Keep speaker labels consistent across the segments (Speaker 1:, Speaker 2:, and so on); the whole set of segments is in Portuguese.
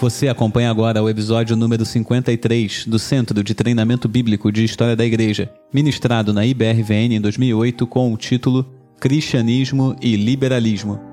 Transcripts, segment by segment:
Speaker 1: Você acompanha agora o episódio número 53 do Centro de Treinamento Bíblico de História da Igreja, ministrado na IBRVN em 2008 com o título Cristianismo e Liberalismo.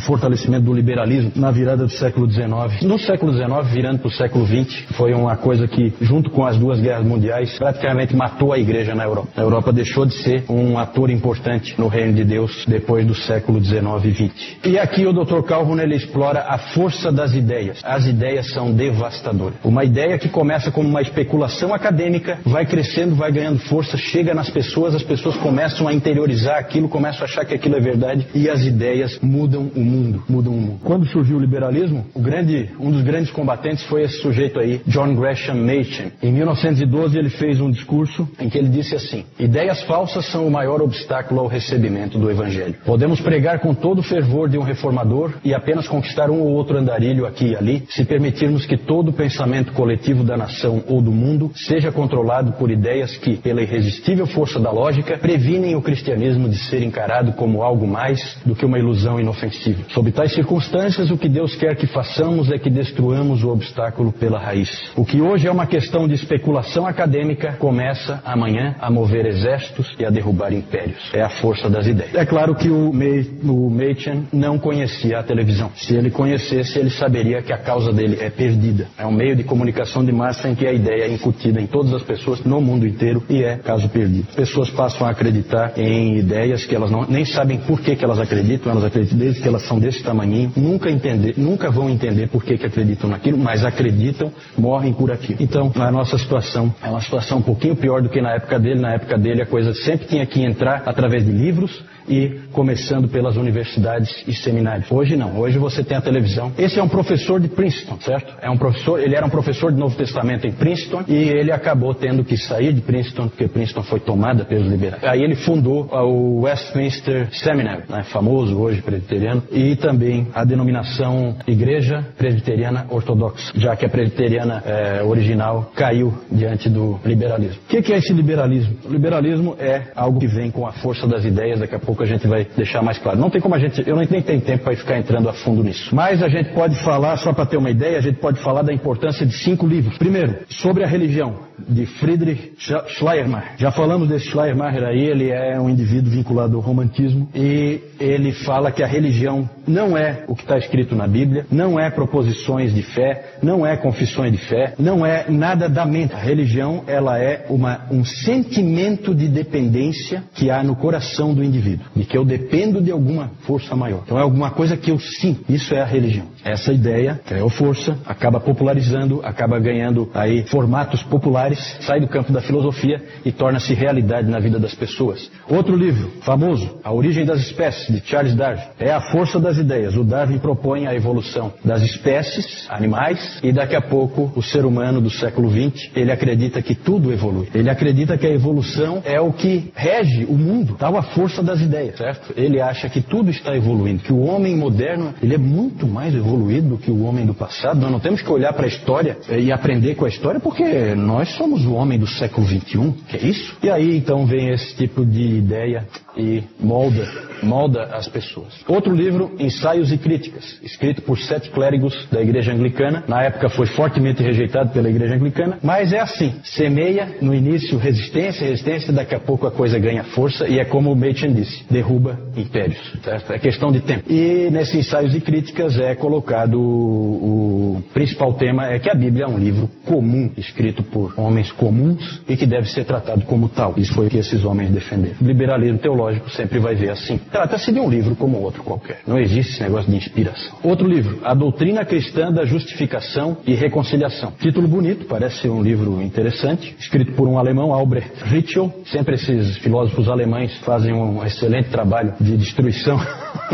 Speaker 2: Fortalecimento do liberalismo na virada do século XIX. No século XIX, virando para o século XX, foi uma coisa que, junto com as duas guerras mundiais, praticamente matou a igreja na Europa. A Europa deixou de ser um ator importante no reino de Deus depois do século XIX e XX. E aqui o Dr. Calhoun ele explora a força das ideias. As ideias são devastadoras. Uma ideia que começa como uma especulação acadêmica, vai crescendo, vai ganhando força, chega nas pessoas, as pessoas começam a interiorizar aquilo, começam a achar que aquilo é verdade e as ideias mudam o mundo, mudam o mundo. Quando surgiu o liberalismo, o grande, um dos grandes combatentes foi esse sujeito aí, John Gresham Machen. Em 1912 ele fez um discurso em que ele disse assim: Ideias falsas são o maior obstáculo ao recebimento do evangelho. Podemos pregar com todo o fervor de um reformador e apenas conquistar um ou outro andarilho aqui e ali, se permitirmos que todo o pensamento coletivo da nação ou do mundo seja controlado por ideias que, pela irresistível força da lógica, previnem o cristianismo de ser encarado como algo mais do que uma ilusão inofensiva. Sob tais circunstâncias, o que Deus quer que façamos é que destruamos o obstáculo pela raiz. O que hoje é uma questão de especulação acadêmica começa amanhã a mover exércitos e a derrubar impérios. É a força das ideias. É claro que o, May, o Machen não conhecia a televisão. Se ele conhecesse, ele saberia que a causa dele é perdida. É um meio de comunicação de massa em que a ideia é incutida em todas as pessoas no mundo inteiro e é caso perdido. Pessoas passam a acreditar em ideias que elas não, nem sabem por que, que elas acreditam, elas acreditam desde que elas são desse tamanho, nunca entender, nunca vão entender por que, que acreditam naquilo, mas acreditam, morrem por aquilo. Então, a nossa situação é uma situação um pouquinho pior do que na época dele. Na época dele, a coisa sempre tinha que entrar através de livros, e começando pelas universidades e seminários. Hoje não, hoje você tem a televisão. Esse é um professor de Princeton, certo? É um professor, ele era um professor de Novo Testamento em Princeton e ele acabou tendo que sair de Princeton porque Princeton foi tomada pelos liberais. Aí ele fundou o Westminster Seminary, né, famoso hoje presbiteriano, e também a denominação Igreja Presbiteriana Ortodoxa, já que a presbiteriana é, original caiu diante do liberalismo. O que, que é esse liberalismo? O liberalismo é algo que vem com a força das ideias, daqui a pouco a gente vai deixar mais claro. Não tem como a gente, eu nem tenho tempo para ficar entrando a fundo nisso. Mas a gente pode falar, só para ter uma ideia, a gente pode falar da importância de cinco livros. Primeiro, sobre a religião de Friedrich Schleiermacher. Já falamos desse Schleiermacher aí, ele é um indivíduo vinculado ao romantismo e ele fala que a religião não é o que está escrito na Bíblia, não é proposições de fé, não é confissões de fé, não é nada da mente. A religião, ela é uma, um sentimento de dependência que há no coração do indivíduo, de que eu dependo de alguma força maior. Então é alguma coisa que eu sinto. Isso é a religião. Essa ideia criou força, acaba popularizando, acaba ganhando aí formatos populares sai do campo da filosofia e torna-se realidade na vida das pessoas. Outro livro, famoso, A Origem das Espécies, de Charles Darwin, é a força das ideias. O Darwin propõe a evolução das espécies, animais, e daqui a pouco o ser humano do século XX, ele acredita que tudo evolui. Ele acredita que a evolução é o que rege o mundo, tal a força das ideias, certo? Ele acha que tudo está evoluindo, que o homem moderno, ele é muito mais evoluído do que o homem do passado. Nós não temos que olhar para a história e aprender com a história porque nós somos o homem do século XXI, que é isso? E aí então vem esse tipo de ideia e molda, molda as pessoas. Outro livro, Ensaios e Críticas, escrito por sete clérigos da Igreja Anglicana. Na época foi fortemente rejeitado pela Igreja Anglicana, mas é assim: semeia no início resistência, resistência, daqui a pouco a coisa ganha força e é como o Machen disse: derruba impérios. Certo? É questão de tempo. E nesses Ensaios e Críticas é colocado o, o principal tema é que a Bíblia é um livro comum, escrito por homens comuns e que deve ser tratado como tal. Isso foi o que esses homens defenderam. O liberalismo teológico sempre vai ver assim. Trata-se de um livro como outro qualquer. Não existe esse negócio de inspiração. Outro livro, A Doutrina Cristã da Justificação e Reconciliação. Título bonito, parece ser um livro interessante, escrito por um alemão, Albrecht Ritschl. Sempre esses filósofos alemães fazem um excelente trabalho de destruição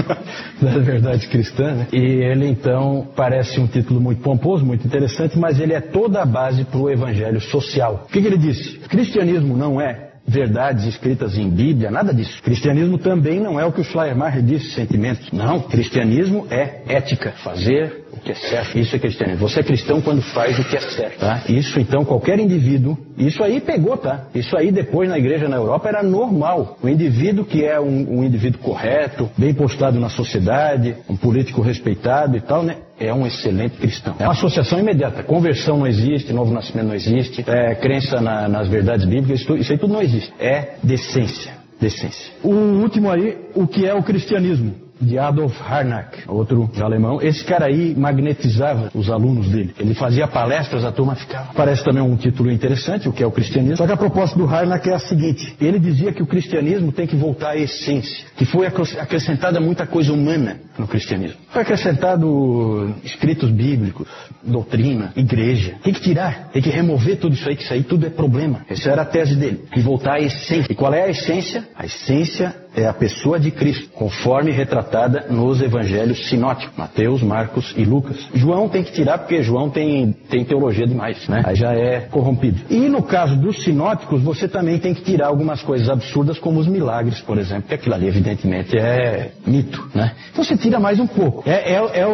Speaker 2: das verdades cristãs, né? E ele então parece um título muito pomposo, muito interessante, mas ele é toda a base para o evangelho social. O que, que ele disse? Cristianismo não é verdades escritas em Bíblia, nada disso. Cristianismo também não é o que o Schleiermacher disse, sentimentos. Não, cristianismo é ética, fazer o que é certo. Isso é cristianismo. Você é cristão quando faz o que é certo, tá? Isso então qualquer indivíduo, isso aí pegou, tá? Isso aí depois na igreja na Europa era normal. O indivíduo que é um, um indivíduo correto, bem postado na sociedade, um político respeitado e tal, né? É um excelente cristão. É uma associação imediata. Conversão não existe, novo nascimento não existe, é, crença na, nas verdades bíblicas, isso, isso aí tudo não existe. É decência. Decência. O último aí, o que é o cristianismo? De Adolf Harnack, outro alemão. Esse cara aí magnetizava os alunos dele. Ele fazia palestras, a turma ficava. Parece também um título interessante, o que é o cristianismo. Só que a proposta do Harnack é a seguinte: ele dizia que o cristianismo tem que voltar à essência, que foi acrescentada muita coisa humana no cristianismo. Foi acrescentado escritos bíblicos, doutrina, igreja. Tem que tirar, tem que remover tudo isso aí, que isso aí tudo é problema. Essa era a tese dele. E voltar à essência. E qual é a essência? A essência é a pessoa de Cristo, conforme retratada nos evangelhos sinóticos, Mateus, Marcos e Lucas. João tem que tirar porque João tem, tem teologia demais, né? Aí já é corrompido. E no caso dos sinóticos, você também tem que tirar algumas coisas absurdas, como os milagres, por exemplo, que aquilo ali evidentemente é mito, né? Então você tira mais um pouco. É, é, é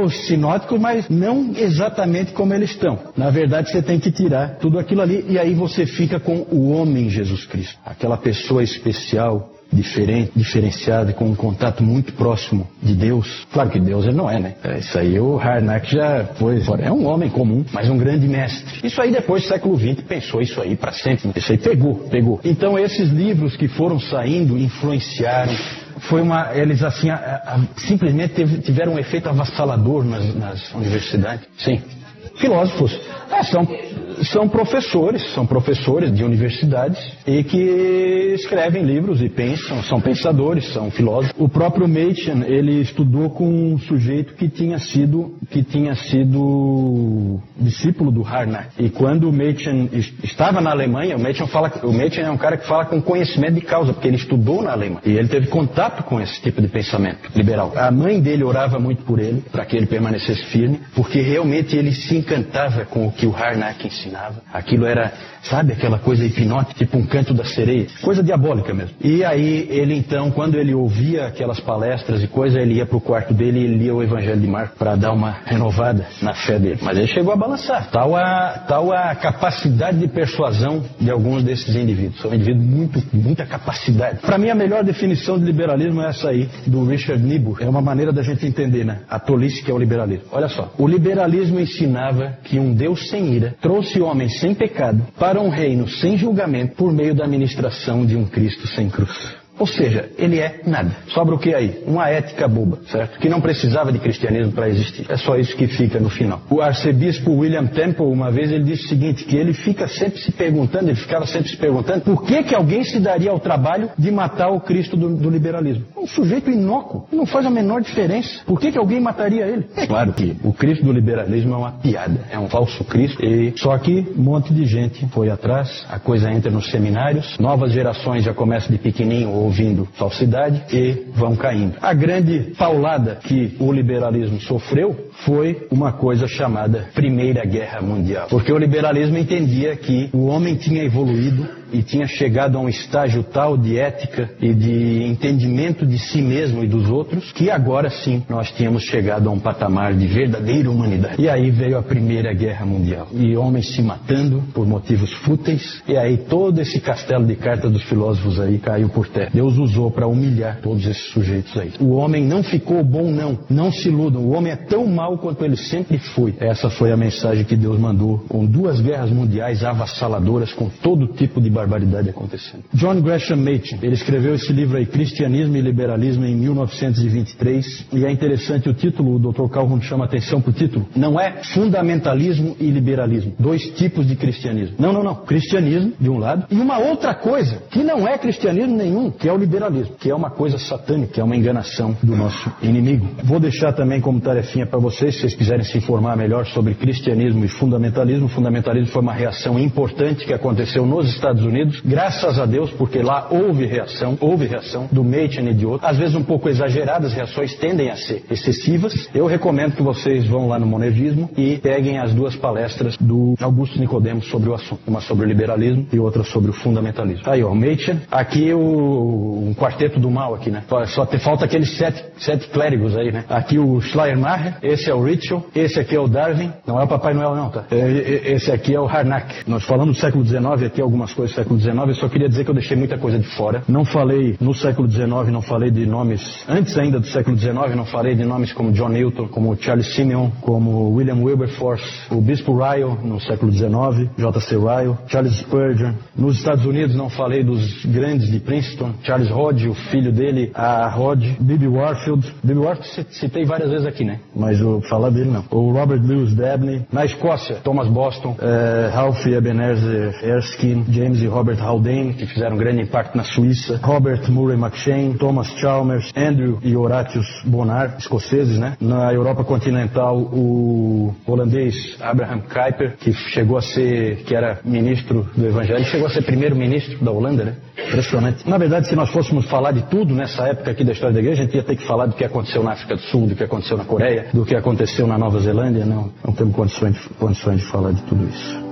Speaker 2: mas não exatamente como eles estão. Na verdade, você tem que tirar tudo aquilo ali e aí você fica com o homem Jesus Cristo, aquela pessoa especial diferente, diferenciada, com um contato muito próximo de Deus. Claro que Deus ele não é, né? É, isso aí o Harnack já foi. É um homem comum, mas um grande mestre. Isso aí depois do século XX pensou isso aí para sempre. Isso aí pegou, pegou. Então esses livros que foram saindo influenciaram foi uma, eles assim, a, a, simplesmente teve, tiveram um efeito avassalador nas, nas universidades. Sim. Filósofos. É, são são professores, são professores de universidades e que escrevem livros e pensam, são pensadores, são filósofos. O próprio Machen, ele estudou com um sujeito que tinha sido, que tinha sido discípulo do Harnack. E quando o Machen estava na Alemanha, o Machen fala, o Machen é um cara que fala com conhecimento de causa, porque ele estudou na Alemanha e ele teve contato com esse tipo de pensamento liberal. A mãe dele orava muito por ele, para que ele permanecesse firme, porque realmente ele se encantava com o que o Harnack ensinava ensinava. Aquilo era, sabe, aquela coisa hipnótica, tipo um canto da sereia. Coisa diabólica mesmo. E aí, ele então, quando ele ouvia aquelas palestras e coisa, ele ia pro quarto dele e lia o Evangelho de Marcos para dar uma renovada na fé dele. Mas ele chegou a balançar. Tal a, tal a capacidade de persuasão de alguns desses indivíduos. São indivíduos muito, muita capacidade. Para mim, a melhor definição de liberalismo é essa aí, do Richard Niebuhr. É uma maneira da gente entender, né? A tolice que é o liberalismo. Olha só. O liberalismo ensinava que um Deus sem ira trouxe homem sem pecado para um reino sem julgamento por meio da ministração de um Cristo sem cruz. Ou seja, ele é nada. Sobra o que aí? Uma ética boba, certo? Que não precisava de cristianismo para existir. É só isso que fica no final. O arcebispo William Temple, uma vez, ele disse o seguinte, que ele fica sempre se perguntando, ele ficava sempre se perguntando, por que que alguém se daria ao trabalho de matar o Cristo do, do liberalismo? Um sujeito inócuo, não faz a menor diferença. Por que que alguém mataria ele? É claro que o Cristo do liberalismo é uma piada, é um falso Cristo. E só que um monte de gente foi atrás, a coisa entra nos seminários, novas gerações já começam de pequenininho ouvindo falsidade e vão caindo. A grande paulada que o liberalismo sofreu foi uma coisa chamada Primeira Guerra Mundial. Porque o liberalismo entendia que o homem tinha evoluído e tinha chegado a um estágio tal de ética e de entendimento de si mesmo e dos outros que agora sim nós tínhamos chegado a um patamar de verdadeira humanidade. E aí veio a Primeira Guerra Mundial e homens se matando por motivos fúteis e aí todo esse castelo de cartas dos filósofos aí caiu por terra. Deus usou para humilhar todos esses sujeitos aí. O homem não ficou bom não, não se iludam. O homem é tão mau quanto ele sempre foi. Essa foi a mensagem que Deus mandou com duas guerras mundiais avassaladoras com todo tipo de barbaridade acontecendo. John Gresham Machen, ele escreveu esse livro aí, Cristianismo e Liberalismo, em 1923, e é interessante o título, o Dr. Calhoun chama atenção para o título, não é fundamentalismo e liberalismo, dois tipos de cristianismo. Não, não, não. Cristianismo, de um lado, e uma outra coisa, que não é cristianismo nenhum, que é o liberalismo, que é uma coisa satânica, é uma enganação do nosso inimigo. Vou deixar também como tarefinha para vocês, se vocês quiserem se informar melhor sobre cristianismo e fundamentalismo. O fundamentalismo foi uma reação importante que aconteceu nos Estados Unidos Unidos, graças a Deus, porque lá houve reação, houve reação do Machen e de outros, às vezes um pouco exageradas, reações tendem a ser excessivas. Eu recomendo que vocês vão lá no Monevismo e peguem as duas palestras do Augusto Nicodemos sobre o assunto, uma sobre o liberalismo e outra sobre o fundamentalismo. Aí, ó, Machen, aqui o um quarteto do mal aqui, né? Só te falta aqueles sete, sete clérigos aí, né? Aqui o Schleiermacher, esse é o Ritchell, esse aqui é o Darwin, não é o Papai Noel não, tá? Esse aqui é o Harnack. Nós falamos do século XIX aqui, algumas coisas século XIX, eu só queria dizer que eu deixei muita coisa de fora. Não falei no século XIX, não falei de nomes, antes ainda do século XIX, não falei de nomes como John Newton, como Charles Simeon, como William Wilberforce, o Bispo Ryle no século XIX, J.C. Ryle, Charles Spurgeon. Nos Estados Unidos não falei dos grandes de Princeton, Charles Rod, o filho dele, a Rod, Bibi Warfield. Bibi Warfield citei várias vezes aqui, né? Mas eu falar dele não. O Robert Lewis Dabney. Na Escócia, Thomas Boston, eh, Ralph Ebenezer Erskine, James e Robert Haldane, que fizeram um grande impacto na Suíça. Robert Murray McShane, Thomas Chalmers, Andrew e Horatius Bonar, escoceses, né? Na Europa continental, o holandês Abraham Kuyper, que chegou a ser, que era ministro do Evangelho, chegou a ser primeiro-ministro da Holanda, né? Impressionante. Na verdade, se nós fôssemos falar de tudo nessa época aqui da história da igreja, a gente ia ter que falar do que aconteceu na África do Sul, do que aconteceu na Coreia, do que aconteceu na Nova Zelândia. Não, não temos condições de, condições de falar de tudo isso.